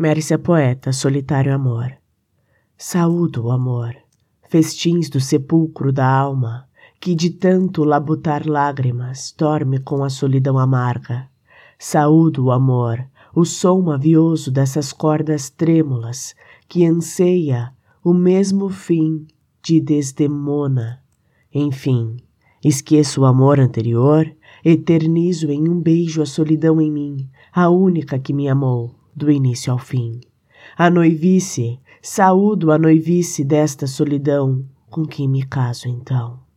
Mércia poeta, solitário amor. Saúdo o amor, festins do sepulcro da alma, que de tanto labutar lágrimas dorme com a solidão amarga. Saúdo o amor, o som mavioso dessas cordas trêmulas que anseia o mesmo fim de Desdemona. Enfim, esqueço o amor anterior, eternizo em um beijo a solidão em mim, a única que me amou do início ao fim. A noivice, saúdo a noivice desta solidão, com quem me caso então.